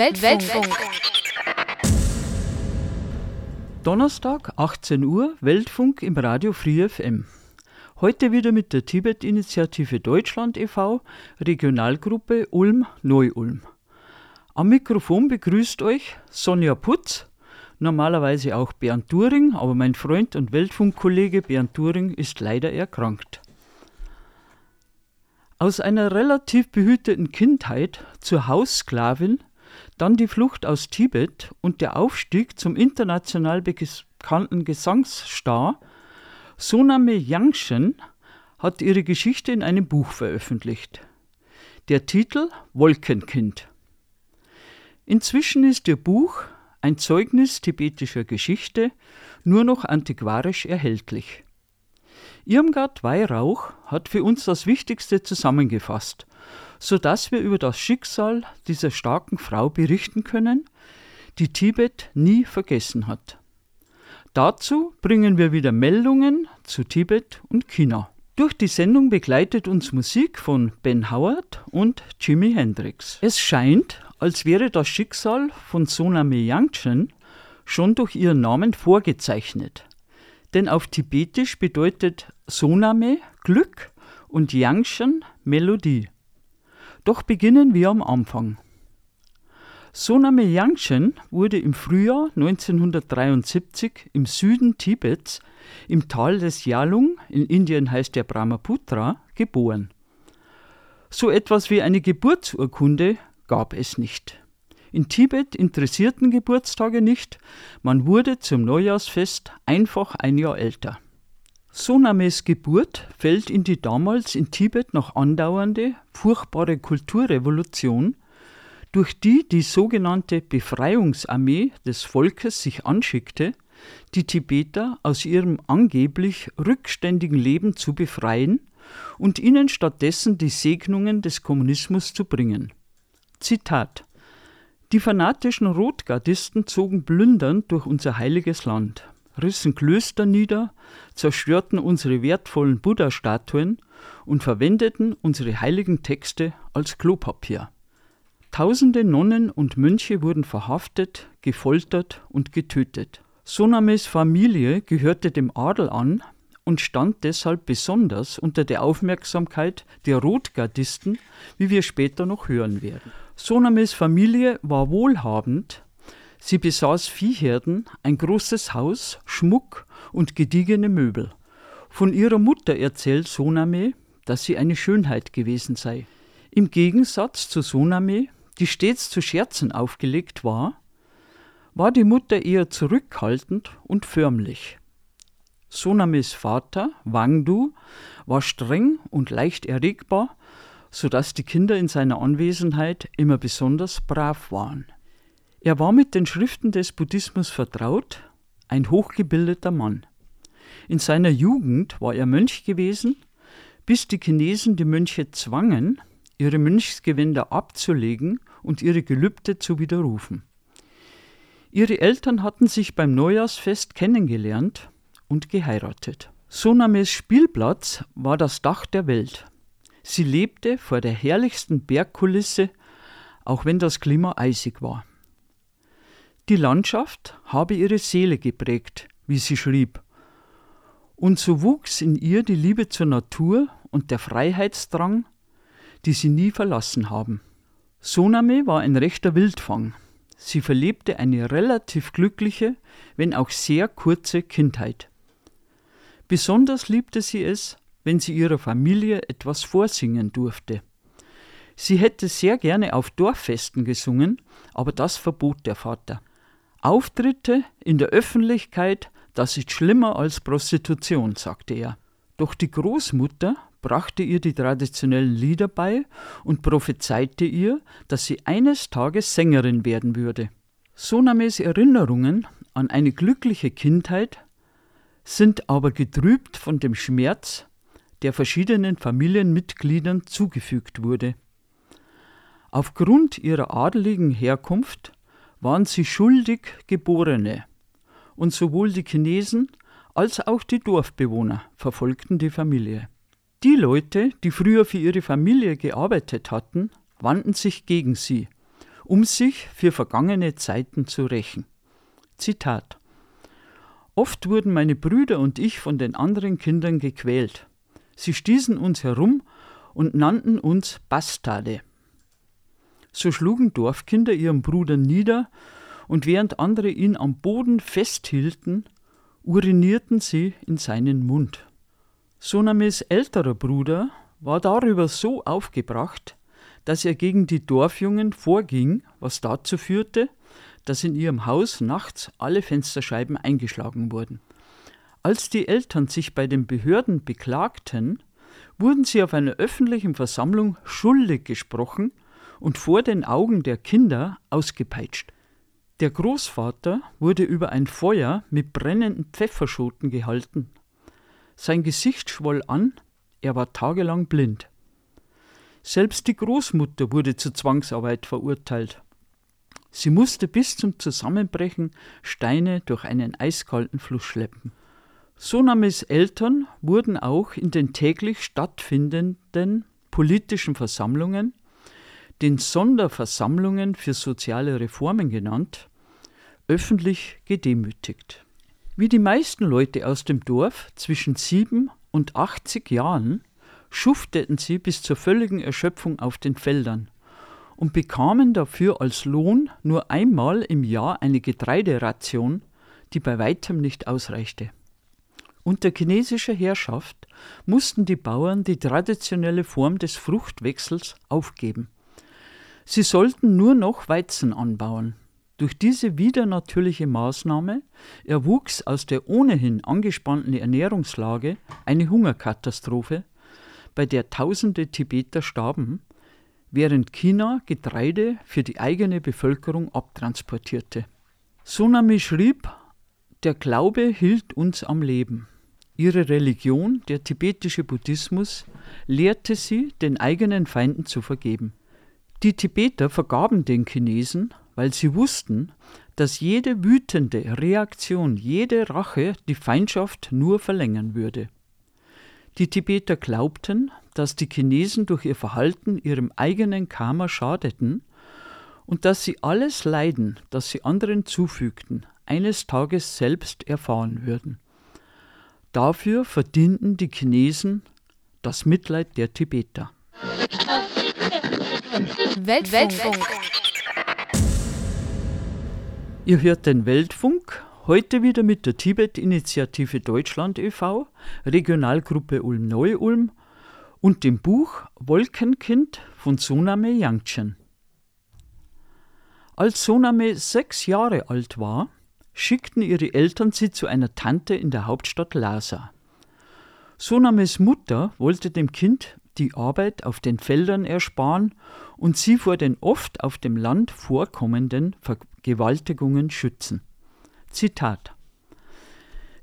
Weltfunk. Weltfunk. Donnerstag, 18 Uhr, Weltfunk im Radio Free FM. Heute wieder mit der Tibet-Initiative Deutschland e.V., Regionalgruppe Ulm-Neu-Ulm. Am Mikrofon begrüßt euch Sonja Putz, normalerweise auch Bernd Turing, aber mein Freund und Weltfunkkollege Bernd Turing ist leider erkrankt. Aus einer relativ behüteten Kindheit zur Haussklavin, dann die Flucht aus Tibet und der Aufstieg zum international bekannten Gesangsstar, Soname Yangshen hat ihre Geschichte in einem Buch veröffentlicht. Der Titel Wolkenkind. Inzwischen ist ihr Buch, ein Zeugnis tibetischer Geschichte, nur noch antiquarisch erhältlich. Irmgard Weihrauch hat für uns das Wichtigste zusammengefasst, sodass wir über das Schicksal dieser starken Frau berichten können, die Tibet nie vergessen hat. Dazu bringen wir wieder Meldungen zu Tibet und China. Durch die Sendung begleitet uns Musik von Ben Howard und Jimi Hendrix. Es scheint, als wäre das Schicksal von Soname Yangchen schon durch ihren Namen vorgezeichnet denn auf Tibetisch bedeutet Soname Glück und Yangshan Melodie. Doch beginnen wir am Anfang. Soname Yangshan wurde im Frühjahr 1973 im Süden Tibets, im Tal des Yalung, in Indien heißt der Brahmaputra, geboren. So etwas wie eine Geburtsurkunde gab es nicht. In Tibet interessierten Geburtstage nicht, man wurde zum Neujahrsfest einfach ein Jahr älter. Sonames Geburt fällt in die damals in Tibet noch andauernde, furchtbare Kulturrevolution, durch die die sogenannte Befreiungsarmee des Volkes sich anschickte, die Tibeter aus ihrem angeblich rückständigen Leben zu befreien und ihnen stattdessen die Segnungen des Kommunismus zu bringen. Zitat die fanatischen Rotgardisten zogen plündernd durch unser heiliges Land, rissen Klöster nieder, zerstörten unsere wertvollen Buddha-Statuen und verwendeten unsere heiligen Texte als Klopapier. Tausende Nonnen und Mönche wurden verhaftet, gefoltert und getötet. Sonames Familie gehörte dem Adel an und stand deshalb besonders unter der Aufmerksamkeit der Rotgardisten, wie wir später noch hören werden. Sonames Familie war wohlhabend. Sie besaß Viehherden, ein großes Haus, Schmuck und gediegene Möbel. Von ihrer Mutter erzählt Soname, dass sie eine Schönheit gewesen sei. Im Gegensatz zu Soname, die stets zu Scherzen aufgelegt war, war die Mutter eher zurückhaltend und förmlich. Sonames Vater, Wangdu, war streng und leicht erregbar sodass die Kinder in seiner Anwesenheit immer besonders brav waren. Er war mit den Schriften des Buddhismus vertraut, ein hochgebildeter Mann. In seiner Jugend war er Mönch gewesen, bis die Chinesen die Mönche zwangen, ihre Mönchsgewänder abzulegen und ihre Gelübde zu widerrufen. Ihre Eltern hatten sich beim Neujahrsfest kennengelernt und geheiratet. Sonames Spielplatz war das Dach der Welt. Sie lebte vor der herrlichsten Bergkulisse, auch wenn das Klima eisig war. Die Landschaft habe ihre Seele geprägt, wie sie schrieb. Und so wuchs in ihr die Liebe zur Natur und der Freiheitsdrang, die sie nie verlassen haben. Soname war ein rechter Wildfang. Sie verlebte eine relativ glückliche, wenn auch sehr kurze Kindheit. Besonders liebte sie es, wenn sie ihrer Familie etwas vorsingen durfte. Sie hätte sehr gerne auf Dorffesten gesungen, aber das verbot der Vater. Auftritte in der Öffentlichkeit, das ist schlimmer als Prostitution, sagte er. Doch die Großmutter brachte ihr die traditionellen Lieder bei und prophezeite ihr, dass sie eines Tages Sängerin werden würde. Sonames Erinnerungen an eine glückliche Kindheit sind aber getrübt von dem Schmerz, der verschiedenen Familienmitgliedern zugefügt wurde. Aufgrund ihrer adeligen Herkunft waren sie schuldig Geborene, und sowohl die Chinesen als auch die Dorfbewohner verfolgten die Familie. Die Leute, die früher für ihre Familie gearbeitet hatten, wandten sich gegen sie um sich für vergangene Zeiten zu rächen. Zitat Oft wurden meine Brüder und ich von den anderen Kindern gequält. Sie stießen uns herum und nannten uns Bastarde. So schlugen Dorfkinder ihren Bruder nieder, und während andere ihn am Boden festhielten, urinierten sie in seinen Mund. Sonamis älterer Bruder war darüber so aufgebracht, dass er gegen die Dorfjungen vorging, was dazu führte, dass in ihrem Haus nachts alle Fensterscheiben eingeschlagen wurden. Als die Eltern sich bei den Behörden beklagten, wurden sie auf einer öffentlichen Versammlung schuldig gesprochen und vor den Augen der Kinder ausgepeitscht. Der Großvater wurde über ein Feuer mit brennenden Pfefferschoten gehalten. Sein Gesicht schwoll an, er war tagelang blind. Selbst die Großmutter wurde zur Zwangsarbeit verurteilt. Sie musste bis zum Zusammenbrechen Steine durch einen eiskalten Fluss schleppen. Sonames Eltern wurden auch in den täglich stattfindenden politischen Versammlungen, den Sonderversammlungen für soziale Reformen genannt, öffentlich gedemütigt. Wie die meisten Leute aus dem Dorf zwischen sieben und 80 Jahren schufteten sie bis zur völligen Erschöpfung auf den Feldern und bekamen dafür als Lohn nur einmal im Jahr eine Getreideration, die bei weitem nicht ausreichte. Unter chinesischer Herrschaft mussten die Bauern die traditionelle Form des Fruchtwechsels aufgeben. Sie sollten nur noch Weizen anbauen. Durch diese widernatürliche Maßnahme erwuchs aus der ohnehin angespannten Ernährungslage eine Hungerkatastrophe, bei der tausende Tibeter starben während China Getreide für die eigene Bevölkerung abtransportierte. Sunami schrieb, der Glaube hielt uns am Leben. Ihre Religion, der tibetische Buddhismus, lehrte sie, den eigenen Feinden zu vergeben. Die Tibeter vergaben den Chinesen, weil sie wussten, dass jede wütende Reaktion, jede Rache die Feindschaft nur verlängern würde. Die Tibeter glaubten, dass die Chinesen durch ihr Verhalten ihrem eigenen Karma schadeten und dass sie alles Leiden, das sie anderen zufügten, eines Tages selbst erfahren würden. Dafür verdienten die Chinesen das Mitleid der Tibeter. Weltfunk. Weltfunk. Ihr hört den Weltfunk Heute wieder mit der Tibet-Initiative Deutschland e.V., Regionalgruppe Ulm-Neu-Ulm und dem Buch Wolkenkind von Soname Yangchen. Als Soname sechs Jahre alt war, schickten ihre Eltern sie zu einer Tante in der Hauptstadt Lhasa. Sonames Mutter wollte dem Kind die Arbeit auf den Feldern ersparen und sie vor den oft auf dem Land vorkommenden Vergewaltigungen schützen. Zitat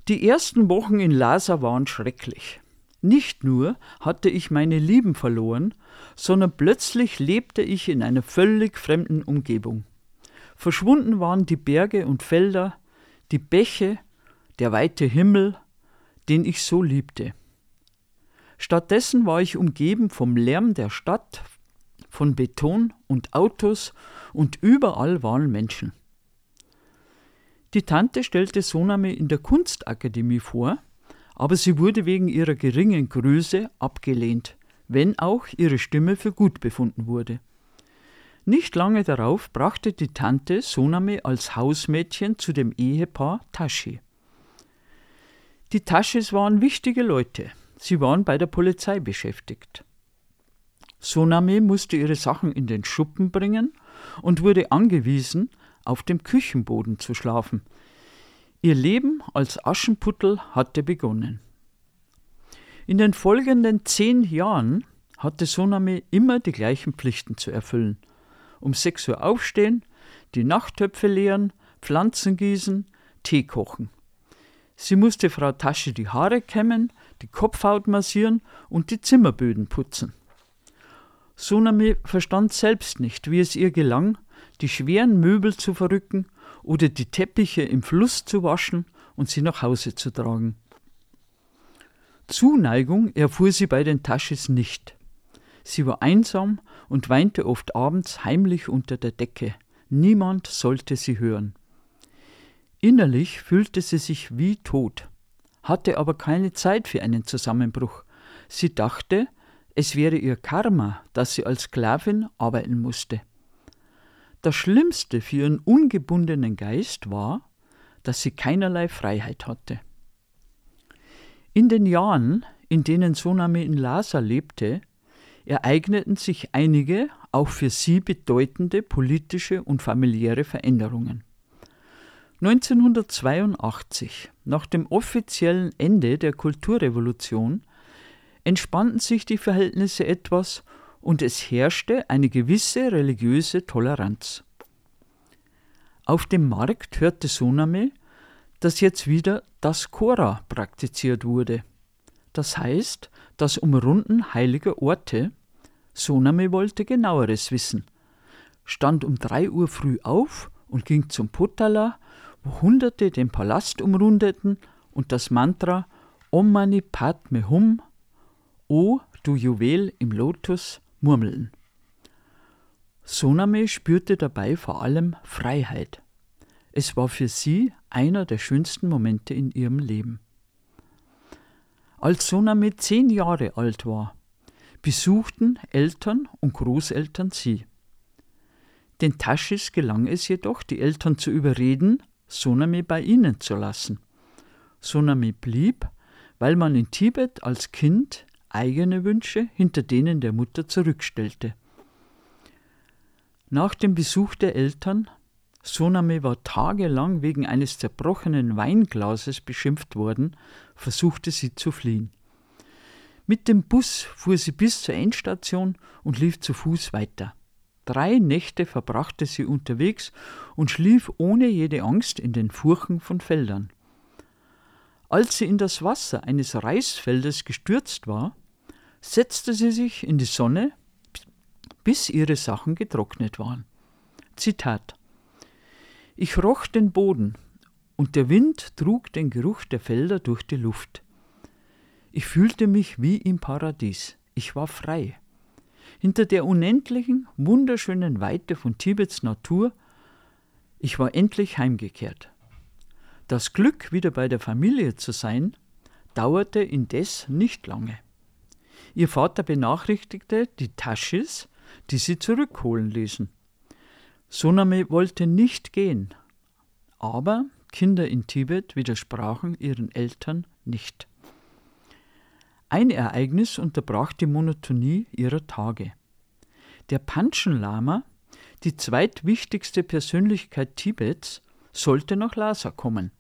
Die ersten Wochen in Lhasa waren schrecklich. Nicht nur hatte ich meine Lieben verloren, sondern plötzlich lebte ich in einer völlig fremden Umgebung. Verschwunden waren die Berge und Felder, die Bäche, der weite Himmel, den ich so liebte. Stattdessen war ich umgeben vom Lärm der Stadt, von Beton und Autos und überall waren Menschen. Die Tante stellte Soname in der Kunstakademie vor, aber sie wurde wegen ihrer geringen Größe abgelehnt, wenn auch ihre Stimme für gut befunden wurde. Nicht lange darauf brachte die Tante Soname als Hausmädchen zu dem Ehepaar Tashi. Die Tashis waren wichtige Leute. Sie waren bei der Polizei beschäftigt. Soname musste ihre Sachen in den Schuppen bringen und wurde angewiesen, auf dem Küchenboden zu schlafen. Ihr Leben als Aschenputtel hatte begonnen. In den folgenden zehn Jahren hatte Soname immer die gleichen Pflichten zu erfüllen. Um sechs Uhr aufstehen, die Nachttöpfe leeren, Pflanzen gießen, Tee kochen. Sie musste Frau Tasche die Haare kämmen, die Kopfhaut massieren und die Zimmerböden putzen. Soname verstand selbst nicht, wie es ihr gelang, die schweren Möbel zu verrücken oder die Teppiche im Fluss zu waschen und sie nach Hause zu tragen. Zuneigung erfuhr sie bei den Taschis nicht. Sie war einsam und weinte oft abends heimlich unter der Decke. Niemand sollte sie hören. Innerlich fühlte sie sich wie tot, hatte aber keine Zeit für einen Zusammenbruch. Sie dachte, es wäre ihr Karma, dass sie als Sklavin arbeiten musste. Das Schlimmste für ihren ungebundenen Geist war, dass sie keinerlei Freiheit hatte. In den Jahren, in denen Sonami in Lhasa lebte, ereigneten sich einige, auch für sie bedeutende politische und familiäre Veränderungen. 1982, nach dem offiziellen Ende der Kulturrevolution, entspannten sich die Verhältnisse etwas und es herrschte eine gewisse religiöse Toleranz. Auf dem Markt hörte Soname, dass jetzt wieder das Chora praktiziert wurde. Das heißt, das Umrunden heiliger Orte. Soname wollte genaueres wissen, stand um drei Uhr früh auf und ging zum Potala wo Hunderte den Palast umrundeten und das Mantra Om Mani Padme Hum, O du Juwel im Lotus, murmeln. Soname spürte dabei vor allem Freiheit. Es war für sie einer der schönsten Momente in ihrem Leben. Als Soname zehn Jahre alt war, besuchten Eltern und Großeltern sie. Den Taschis gelang es jedoch, die Eltern zu überreden, Sonami bei ihnen zu lassen. Sonami blieb, weil man in Tibet als Kind eigene Wünsche hinter denen der Mutter zurückstellte. Nach dem Besuch der Eltern, Soname war tagelang wegen eines zerbrochenen Weinglases beschimpft worden, versuchte sie zu fliehen. Mit dem Bus fuhr sie bis zur Endstation und lief zu Fuß weiter. Drei Nächte verbrachte sie unterwegs und schlief ohne jede Angst in den Furchen von Feldern. Als sie in das Wasser eines Reisfeldes gestürzt war, setzte sie sich in die Sonne, bis ihre Sachen getrocknet waren. Zitat Ich roch den Boden, und der Wind trug den Geruch der Felder durch die Luft. Ich fühlte mich wie im Paradies. Ich war frei. Hinter der unendlichen, wunderschönen Weite von Tibets Natur, ich war endlich heimgekehrt. Das Glück, wieder bei der Familie zu sein, dauerte indes nicht lange. Ihr Vater benachrichtigte die Taschis, die sie zurückholen ließen. Soname wollte nicht gehen, aber Kinder in Tibet widersprachen ihren Eltern nicht. Ein Ereignis unterbrach die Monotonie ihrer Tage. Der Panchen Lama, die zweitwichtigste Persönlichkeit Tibets, sollte nach Lhasa kommen.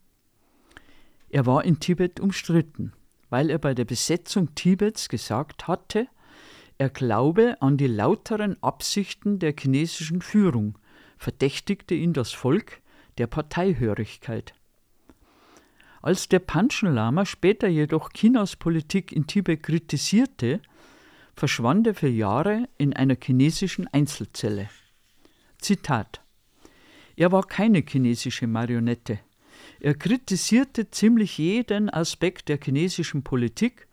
Er war in Tibet umstritten, weil er bei der Besetzung Tibets gesagt hatte, er glaube an die lauteren Absichten der chinesischen Führung, verdächtigte ihn das Volk der Parteihörigkeit. Als der Panchen Lama später jedoch Chinas Politik in Tibet kritisierte, verschwand er für Jahre in einer chinesischen Einzelzelle. Zitat Er war keine chinesische Marionette. Er kritisierte ziemlich jeden Aspekt der chinesischen Politik,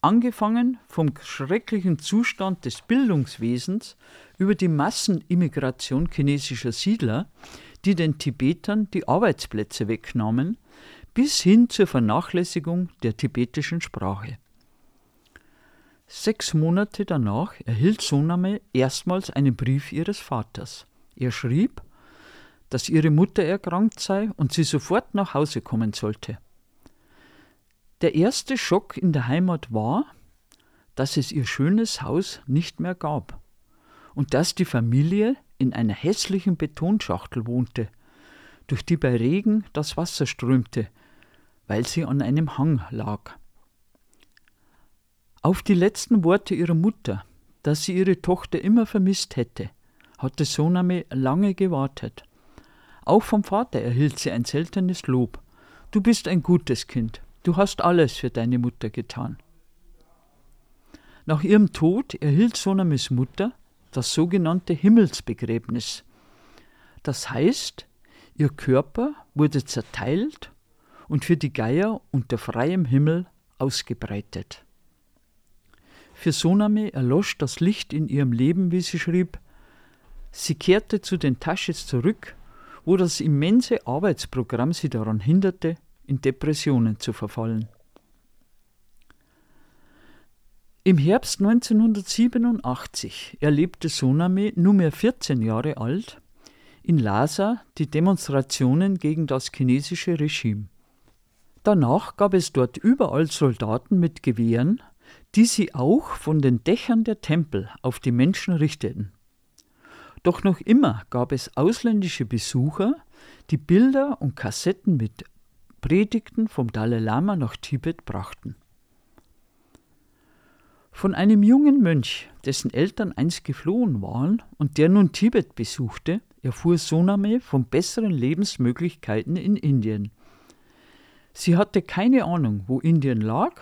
angefangen vom schrecklichen Zustand des Bildungswesens über die Massenimmigration chinesischer Siedler, die den Tibetern die Arbeitsplätze wegnahmen, bis hin zur Vernachlässigung der tibetischen Sprache. Sechs Monate danach erhielt Soname erstmals einen Brief ihres Vaters. Er schrieb, dass ihre Mutter erkrankt sei und sie sofort nach Hause kommen sollte. Der erste Schock in der Heimat war, dass es ihr schönes Haus nicht mehr gab und dass die Familie in einer hässlichen Betonschachtel wohnte, durch die bei Regen das Wasser strömte, weil sie an einem Hang lag. Auf die letzten Worte ihrer Mutter, dass sie ihre Tochter immer vermisst hätte, hatte Soname lange gewartet. Auch vom Vater erhielt sie ein seltenes Lob. Du bist ein gutes Kind, du hast alles für deine Mutter getan. Nach ihrem Tod erhielt Sonames Mutter das sogenannte Himmelsbegräbnis. Das heißt, ihr Körper wurde zerteilt und für die Geier unter freiem Himmel ausgebreitet. Für Soname erlosch das Licht in ihrem Leben, wie sie schrieb. Sie kehrte zu den Taschis zurück, wo das immense Arbeitsprogramm sie daran hinderte, in Depressionen zu verfallen. Im Herbst 1987 erlebte Soname, nunmehr 14 Jahre alt, in Lhasa die Demonstrationen gegen das chinesische Regime. Danach gab es dort überall Soldaten mit Gewehren, die sie auch von den Dächern der Tempel auf die Menschen richteten. Doch noch immer gab es ausländische Besucher, die Bilder und Kassetten mit Predigten vom Dalai Lama nach Tibet brachten. Von einem jungen Mönch, dessen Eltern einst geflohen waren und der nun Tibet besuchte, erfuhr Soname von besseren Lebensmöglichkeiten in Indien. Sie hatte keine Ahnung, wo Indien lag,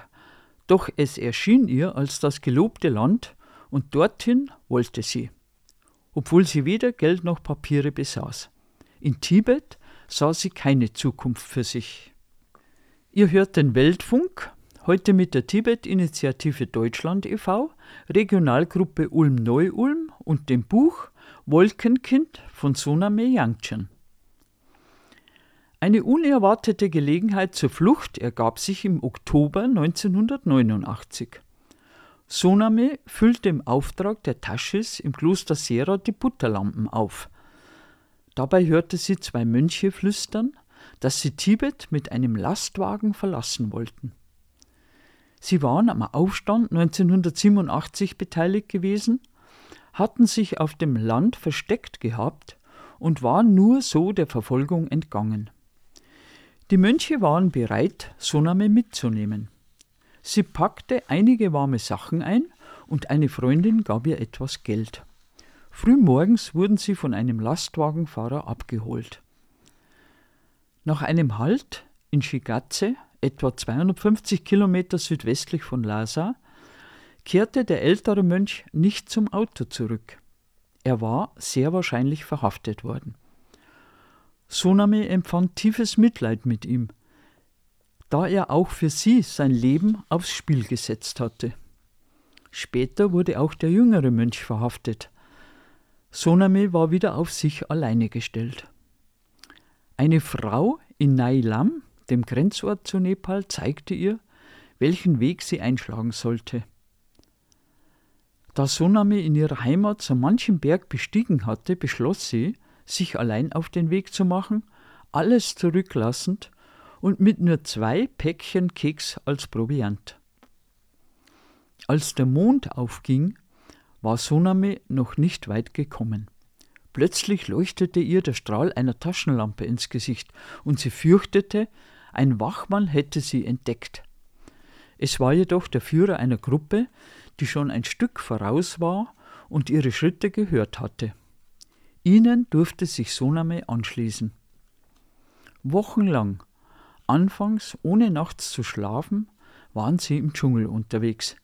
doch es erschien ihr als das gelobte Land und dorthin wollte sie, obwohl sie weder Geld noch Papiere besaß. In Tibet sah sie keine Zukunft für sich. Ihr hört den Weltfunk, heute mit der Tibet-Initiative Deutschland e.V., Regionalgruppe Ulm-Neu-Ulm und dem Buch Wolkenkind von Soname Yangchen. Eine unerwartete Gelegenheit zur Flucht ergab sich im Oktober 1989. Soname füllte im Auftrag der Taschis im Kloster Sera die Butterlampen auf. Dabei hörte sie zwei Mönche flüstern, dass sie Tibet mit einem Lastwagen verlassen wollten. Sie waren am Aufstand 1987 beteiligt gewesen, hatten sich auf dem Land versteckt gehabt und waren nur so der Verfolgung entgangen. Die Mönche waren bereit, Soname mitzunehmen. Sie packte einige warme Sachen ein und eine Freundin gab ihr etwas Geld. Frühmorgens wurden sie von einem Lastwagenfahrer abgeholt. Nach einem Halt in Shigatse, etwa 250 Kilometer südwestlich von Lhasa, kehrte der ältere Mönch nicht zum Auto zurück. Er war sehr wahrscheinlich verhaftet worden. Soname empfand tiefes Mitleid mit ihm, da er auch für sie sein Leben aufs Spiel gesetzt hatte. Später wurde auch der jüngere Mönch verhaftet. Soname war wieder auf sich alleine gestellt. Eine Frau in Nailam, dem Grenzort zu Nepal, zeigte ihr, welchen Weg sie einschlagen sollte. Da Soname in ihrer Heimat so manchen Berg bestiegen hatte, beschloss sie, sich allein auf den Weg zu machen, alles zurücklassend und mit nur zwei Päckchen Keks als Proviant. Als der Mond aufging, war Soname noch nicht weit gekommen. Plötzlich leuchtete ihr der Strahl einer Taschenlampe ins Gesicht und sie fürchtete, ein Wachmann hätte sie entdeckt. Es war jedoch der Führer einer Gruppe, die schon ein Stück voraus war und ihre Schritte gehört hatte. Ihnen durfte sich Soname anschließen. Wochenlang, anfangs ohne nachts zu schlafen, waren sie im Dschungel unterwegs.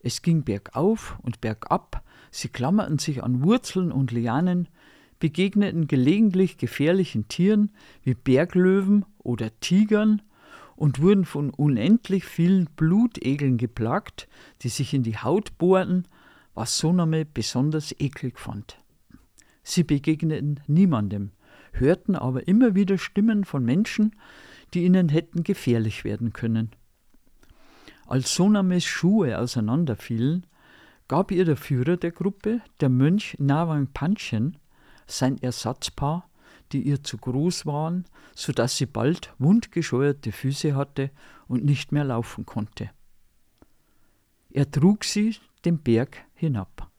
Es ging bergauf und bergab, sie klammerten sich an Wurzeln und Lianen, begegneten gelegentlich gefährlichen Tieren wie Berglöwen oder Tigern und wurden von unendlich vielen Blutegeln geplagt, die sich in die Haut bohrten, was Soname besonders eklig fand. Sie begegneten niemandem, hörten aber immer wieder Stimmen von Menschen, die ihnen hätten gefährlich werden können. Als Sonames Schuhe auseinanderfielen, gab ihr der Führer der Gruppe, der Mönch Nawang Panchen, sein Ersatzpaar, die ihr zu groß waren, so dass sie bald wundgescheuerte Füße hatte und nicht mehr laufen konnte. Er trug sie den Berg hinab.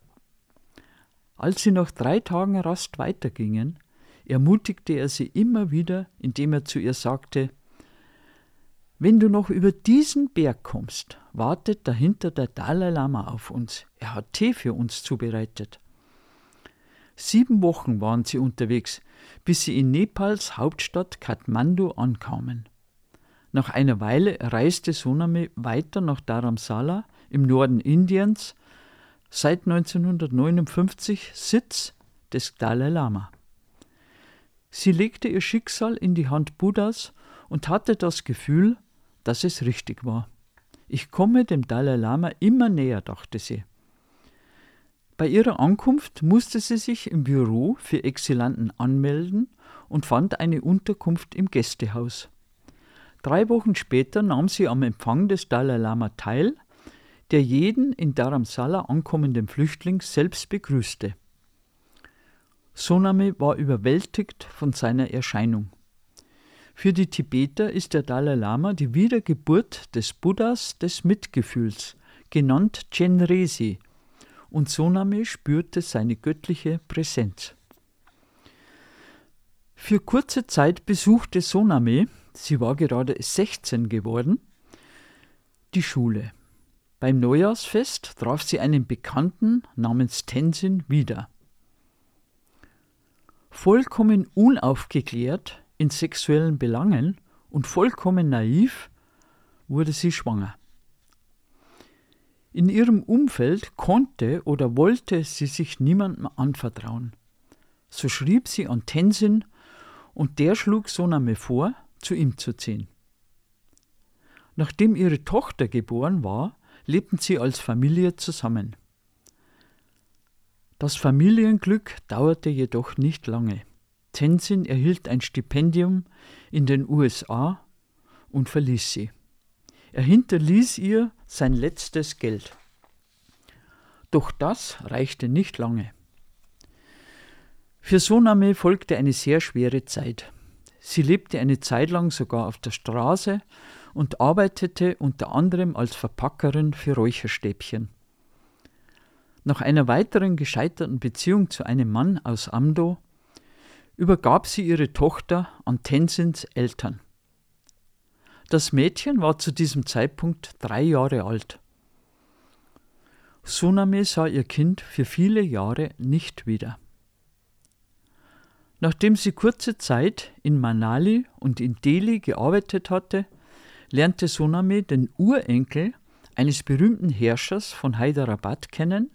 Als sie nach drei Tagen Rast weitergingen, ermutigte er sie immer wieder, indem er zu ihr sagte, wenn du noch über diesen Berg kommst, wartet dahinter der Dalai Lama auf uns. Er hat Tee für uns zubereitet. Sieben Wochen waren sie unterwegs, bis sie in Nepals Hauptstadt Kathmandu ankamen. Nach einer Weile reiste Soname weiter nach Dharamsala im Norden Indiens, seit 1959 Sitz des Dalai Lama. Sie legte ihr Schicksal in die Hand Buddhas und hatte das Gefühl, dass es richtig war. Ich komme dem Dalai Lama immer näher, dachte sie. Bei ihrer Ankunft musste sie sich im Büro für Exilanten anmelden und fand eine Unterkunft im Gästehaus. Drei Wochen später nahm sie am Empfang des Dalai Lama teil, der jeden in Dharamsala ankommenden Flüchtling selbst begrüßte. Soname war überwältigt von seiner Erscheinung. Für die Tibeter ist der Dalai Lama die Wiedergeburt des Buddhas des Mitgefühls, genannt Chenresi, und Soname spürte seine göttliche Präsenz. Für kurze Zeit besuchte Soname, sie war gerade 16 geworden, die Schule. Beim Neujahrsfest traf sie einen Bekannten namens Tenzin wieder. Vollkommen unaufgeklärt in sexuellen Belangen und vollkommen naiv wurde sie schwanger. In ihrem Umfeld konnte oder wollte sie sich niemandem anvertrauen. So schrieb sie an Tenzin und der schlug Soname vor, zu ihm zu ziehen. Nachdem ihre Tochter geboren war, lebten sie als Familie zusammen. Das Familienglück dauerte jedoch nicht lange. Tenzin erhielt ein Stipendium in den USA und verließ sie. Er hinterließ ihr sein letztes Geld. Doch das reichte nicht lange. Für Soname folgte eine sehr schwere Zeit. Sie lebte eine Zeit lang sogar auf der Straße und arbeitete unter anderem als Verpackerin für Räucherstäbchen. Nach einer weiteren gescheiterten Beziehung zu einem Mann aus Amdo übergab sie ihre Tochter an Tenzins Eltern. Das Mädchen war zu diesem Zeitpunkt drei Jahre alt. Suname sah ihr Kind für viele Jahre nicht wieder. Nachdem sie kurze Zeit in Manali und in Delhi gearbeitet hatte, lernte Soname den Urenkel eines berühmten Herrschers von Hyderabad kennen,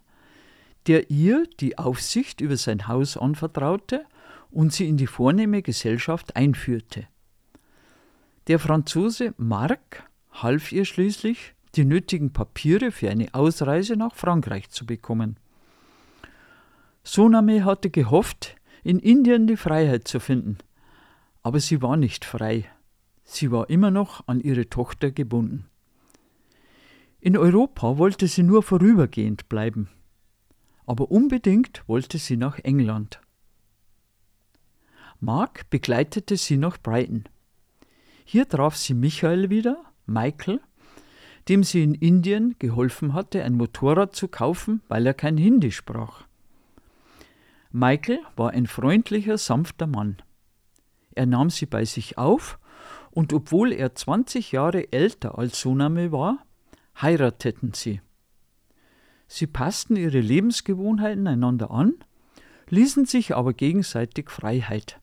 der ihr die Aufsicht über sein Haus anvertraute und sie in die vornehme Gesellschaft einführte. Der Franzose Marc half ihr schließlich, die nötigen Papiere für eine Ausreise nach Frankreich zu bekommen. Soname hatte gehofft, in Indien die Freiheit zu finden, aber sie war nicht frei. Sie war immer noch an ihre Tochter gebunden. In Europa wollte sie nur vorübergehend bleiben, aber unbedingt wollte sie nach England. Mark begleitete sie nach Brighton. Hier traf sie Michael wieder, Michael, dem sie in Indien geholfen hatte, ein Motorrad zu kaufen, weil er kein Hindi sprach. Michael war ein freundlicher, sanfter Mann. Er nahm sie bei sich auf und obwohl er 20 Jahre älter als Suname war, heirateten sie. Sie passten ihre Lebensgewohnheiten einander an, ließen sich aber gegenseitig Freiheit.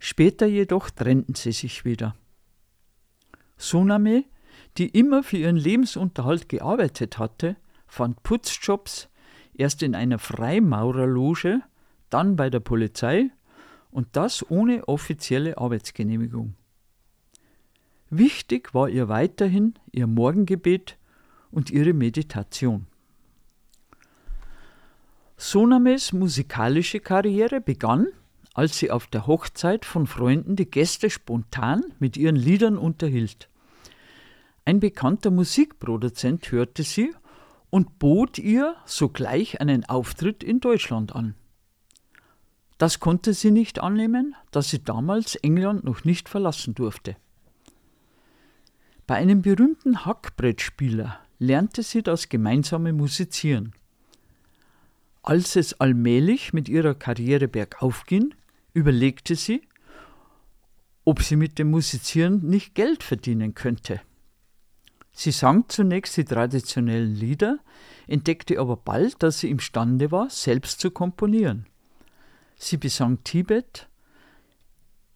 Später jedoch trennten sie sich wieder. Suname, die immer für ihren Lebensunterhalt gearbeitet hatte, fand Putzjobs erst in einer Freimaurerloge, dann bei der Polizei und das ohne offizielle Arbeitsgenehmigung. Wichtig war ihr weiterhin ihr Morgengebet und ihre Meditation. Sonames musikalische Karriere begann als sie auf der Hochzeit von Freunden die Gäste spontan mit ihren Liedern unterhielt. Ein bekannter Musikproduzent hörte sie und bot ihr sogleich einen Auftritt in Deutschland an. Das konnte sie nicht annehmen, da sie damals England noch nicht verlassen durfte. Bei einem berühmten Hackbrettspieler lernte sie das gemeinsame Musizieren. Als es allmählich mit ihrer Karriere bergauf ging, überlegte sie, ob sie mit dem Musizieren nicht Geld verdienen könnte. Sie sang zunächst die traditionellen Lieder, entdeckte aber bald, dass sie imstande war, selbst zu komponieren. Sie besang Tibet,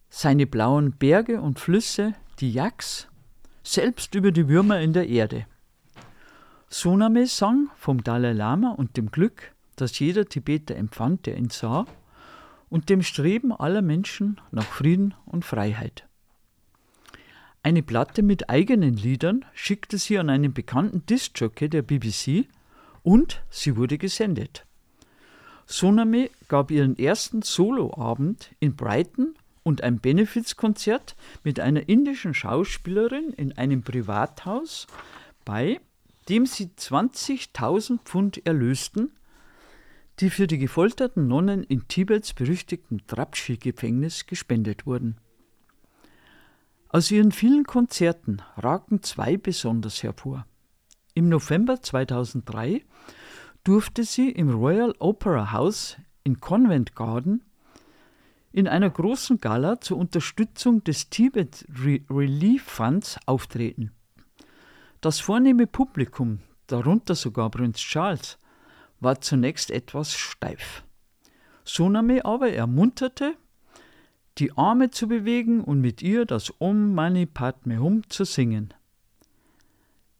seine blauen Berge und Flüsse, die Yaks, selbst über die Würmer in der Erde. Soname sang vom Dalai Lama und dem Glück, das jeder Tibeter empfand, der ihn sah, und dem Streben aller Menschen nach Frieden und Freiheit. Eine Platte mit eigenen Liedern schickte sie an einen bekannten Discjockey der BBC und sie wurde gesendet. Soname gab ihren ersten Soloabend in Brighton und ein Benefizkonzert mit einer indischen Schauspielerin in einem Privathaus bei, dem sie 20.000 Pfund erlösten, die für die gefolterten Nonnen in Tibets berüchtigten Trapschi-Gefängnis gespendet wurden. Aus ihren vielen Konzerten ragten zwei besonders hervor. Im November 2003 durfte sie im Royal Opera House in Convent Garden in einer großen Gala zur Unterstützung des Tibet Relief Funds auftreten. Das vornehme Publikum, darunter sogar Prinz Charles, war zunächst etwas steif. Soname aber ermunterte, die Arme zu bewegen und mit ihr das Om Mani Padme Hum zu singen.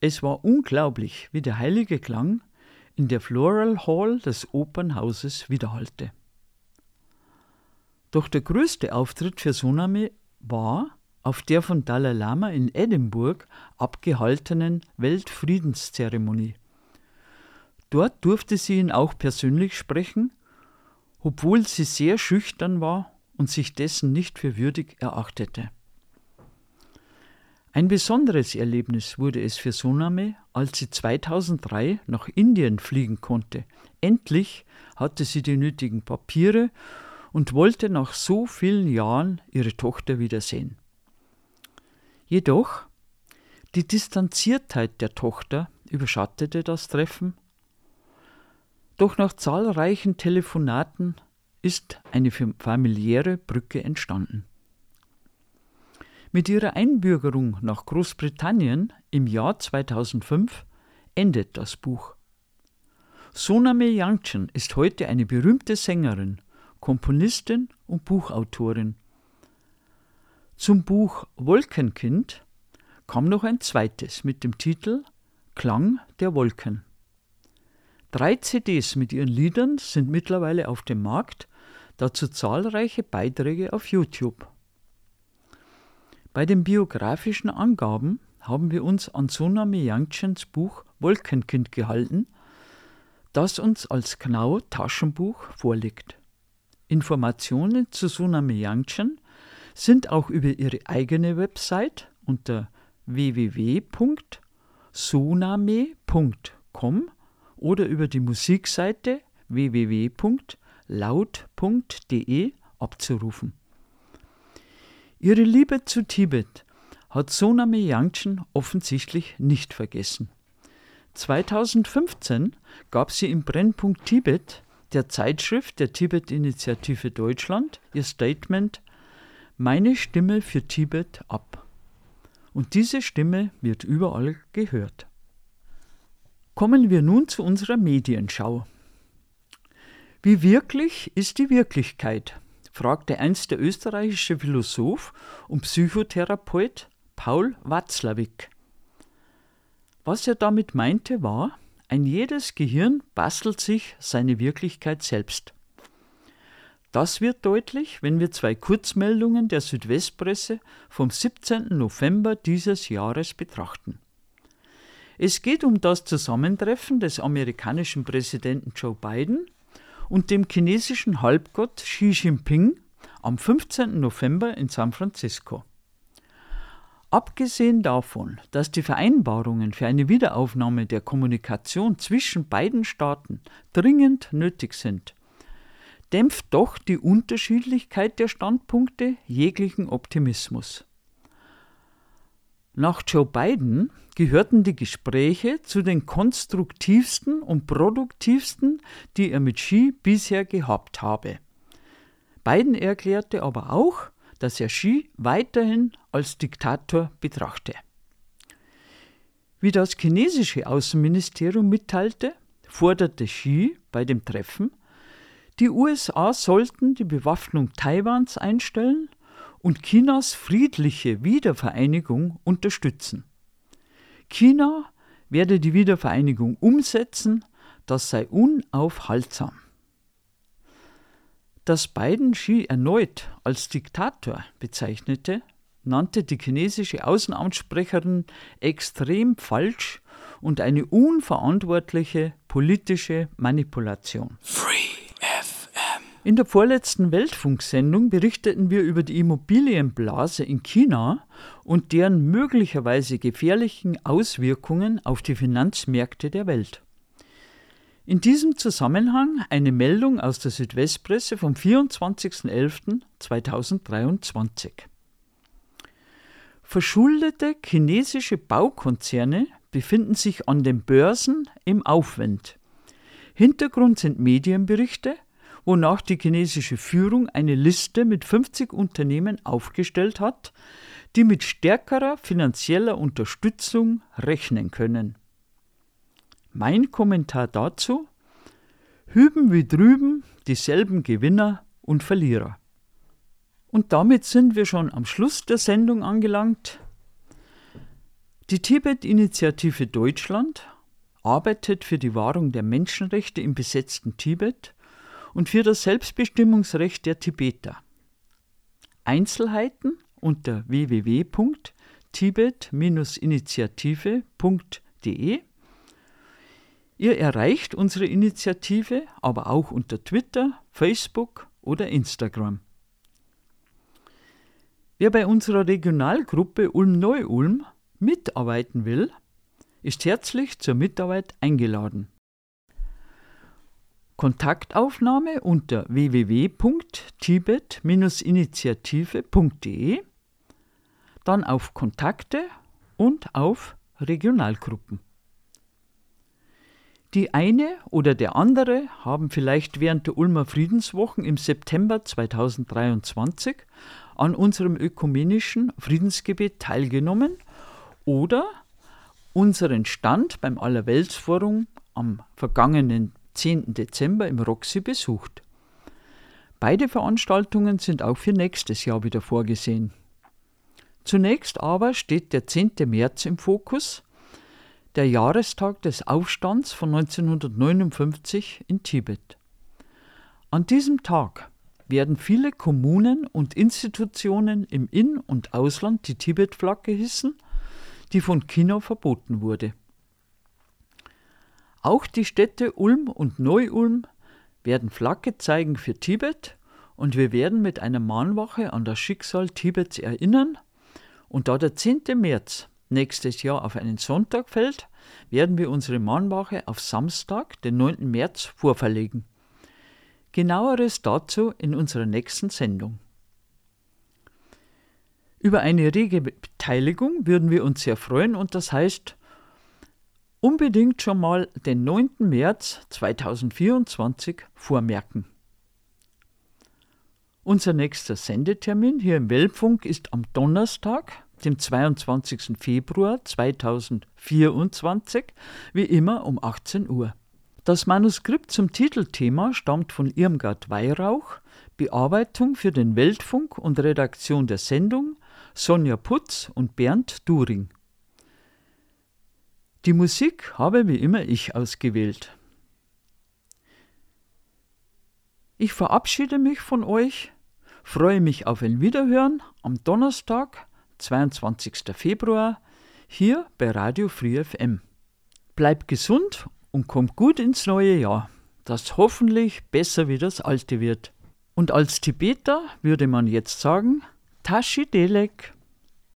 Es war unglaublich, wie der heilige Klang in der Floral Hall des Opernhauses widerhallte. Doch der größte Auftritt für Soname war auf der von Dalai Lama in Edinburgh abgehaltenen Weltfriedenszeremonie. Dort durfte sie ihn auch persönlich sprechen, obwohl sie sehr schüchtern war und sich dessen nicht für würdig erachtete. Ein besonderes Erlebnis wurde es für Soname, als sie 2003 nach Indien fliegen konnte. Endlich hatte sie die nötigen Papiere und wollte nach so vielen Jahren ihre Tochter wiedersehen. Jedoch die Distanziertheit der Tochter überschattete das Treffen. Doch nach zahlreichen Telefonaten ist eine familiäre Brücke entstanden. Mit ihrer Einbürgerung nach Großbritannien im Jahr 2005 endet das Buch. Soname Yangchen ist heute eine berühmte Sängerin, Komponistin und Buchautorin. Zum Buch Wolkenkind kam noch ein zweites mit dem Titel Klang der Wolken. Drei CDs mit ihren Liedern sind mittlerweile auf dem Markt dazu zahlreiche Beiträge auf YouTube. Bei den biografischen Angaben haben wir uns an Sonami Yangchens Buch Wolkenkind gehalten, das uns als Knau Taschenbuch vorliegt. Informationen zu Sonami Yangchen sind auch über ihre eigene Website unter www.soname.com oder über die Musikseite www.soname.com laut.de abzurufen. Ihre Liebe zu Tibet hat Soname Yangchen offensichtlich nicht vergessen. 2015 gab sie im Brennpunkt Tibet, der Zeitschrift der Tibet-Initiative Deutschland, ihr Statement Meine Stimme für Tibet ab. Und diese Stimme wird überall gehört. Kommen wir nun zu unserer Medienschau. Wie wirklich ist die Wirklichkeit? fragte einst der österreichische Philosoph und Psychotherapeut Paul Watzlawick. Was er damit meinte, war, ein jedes Gehirn bastelt sich seine Wirklichkeit selbst. Das wird deutlich, wenn wir zwei Kurzmeldungen der Südwestpresse vom 17. November dieses Jahres betrachten. Es geht um das Zusammentreffen des amerikanischen Präsidenten Joe Biden und dem chinesischen Halbgott Xi Jinping am 15. November in San Francisco. Abgesehen davon, dass die Vereinbarungen für eine Wiederaufnahme der Kommunikation zwischen beiden Staaten dringend nötig sind, dämpft doch die Unterschiedlichkeit der Standpunkte jeglichen Optimismus. Nach Joe Biden gehörten die Gespräche zu den konstruktivsten und produktivsten, die er mit Xi bisher gehabt habe. Biden erklärte aber auch, dass er Xi weiterhin als Diktator betrachte. Wie das chinesische Außenministerium mitteilte, forderte Xi bei dem Treffen, die USA sollten die Bewaffnung Taiwans einstellen und Chinas friedliche Wiedervereinigung unterstützen. China werde die Wiedervereinigung umsetzen, das sei unaufhaltsam. Dass Biden Xi erneut als Diktator bezeichnete, nannte die chinesische Außenamtssprecherin extrem falsch und eine unverantwortliche politische Manipulation. In der vorletzten Weltfunksendung berichteten wir über die Immobilienblase in China und deren möglicherweise gefährlichen Auswirkungen auf die Finanzmärkte der Welt. In diesem Zusammenhang eine Meldung aus der Südwestpresse vom 24.11.2023. Verschuldete chinesische Baukonzerne befinden sich an den Börsen im Aufwind. Hintergrund sind Medienberichte, wonach die chinesische Führung eine Liste mit 50 Unternehmen aufgestellt hat, die mit stärkerer finanzieller Unterstützung rechnen können. Mein Kommentar dazu? Hüben wie drüben dieselben Gewinner und Verlierer. Und damit sind wir schon am Schluss der Sendung angelangt. Die Tibet-Initiative Deutschland arbeitet für die Wahrung der Menschenrechte im besetzten Tibet und für das Selbstbestimmungsrecht der Tibeter. Einzelheiten unter www.tibet-initiative.de. Ihr erreicht unsere Initiative aber auch unter Twitter, Facebook oder Instagram. Wer bei unserer Regionalgruppe Ulm-Neu-Ulm mitarbeiten will, ist herzlich zur Mitarbeit eingeladen. Kontaktaufnahme unter www.tibet-initiative.de, dann auf Kontakte und auf Regionalgruppen. Die eine oder der andere haben vielleicht während der Ulmer Friedenswochen im September 2023 an unserem ökumenischen Friedensgebet teilgenommen oder unseren Stand beim Allerweltsforum am vergangenen 10. Dezember im Roxy besucht. Beide Veranstaltungen sind auch für nächstes Jahr wieder vorgesehen. Zunächst aber steht der 10. März im Fokus, der Jahrestag des Aufstands von 1959 in Tibet. An diesem Tag werden viele Kommunen und Institutionen im In- und Ausland die Tibet-Flagge hissen, die von China verboten wurde. Auch die Städte Ulm und Neu-Ulm werden Flagge zeigen für Tibet und wir werden mit einer Mahnwache an das Schicksal Tibets erinnern. Und da der 10. März nächstes Jahr auf einen Sonntag fällt, werden wir unsere Mahnwache auf Samstag, den 9. März, vorverlegen. Genaueres dazu in unserer nächsten Sendung. Über eine rege Beteiligung würden wir uns sehr freuen und das heißt, unbedingt schon mal den 9. März 2024 vormerken. Unser nächster Sendetermin hier im Weltfunk ist am Donnerstag, dem 22. Februar 2024, wie immer um 18 Uhr. Das Manuskript zum Titelthema stammt von Irmgard Weihrauch, Bearbeitung für den Weltfunk und Redaktion der Sendung Sonja Putz und Bernd During. Die Musik habe wie immer ich ausgewählt. Ich verabschiede mich von euch, freue mich auf ein Wiederhören am Donnerstag, 22. Februar, hier bei Radio Free FM. Bleibt gesund und kommt gut ins neue Jahr, das hoffentlich besser wie das alte wird. Und als Tibeter würde man jetzt sagen, Tashi Delek.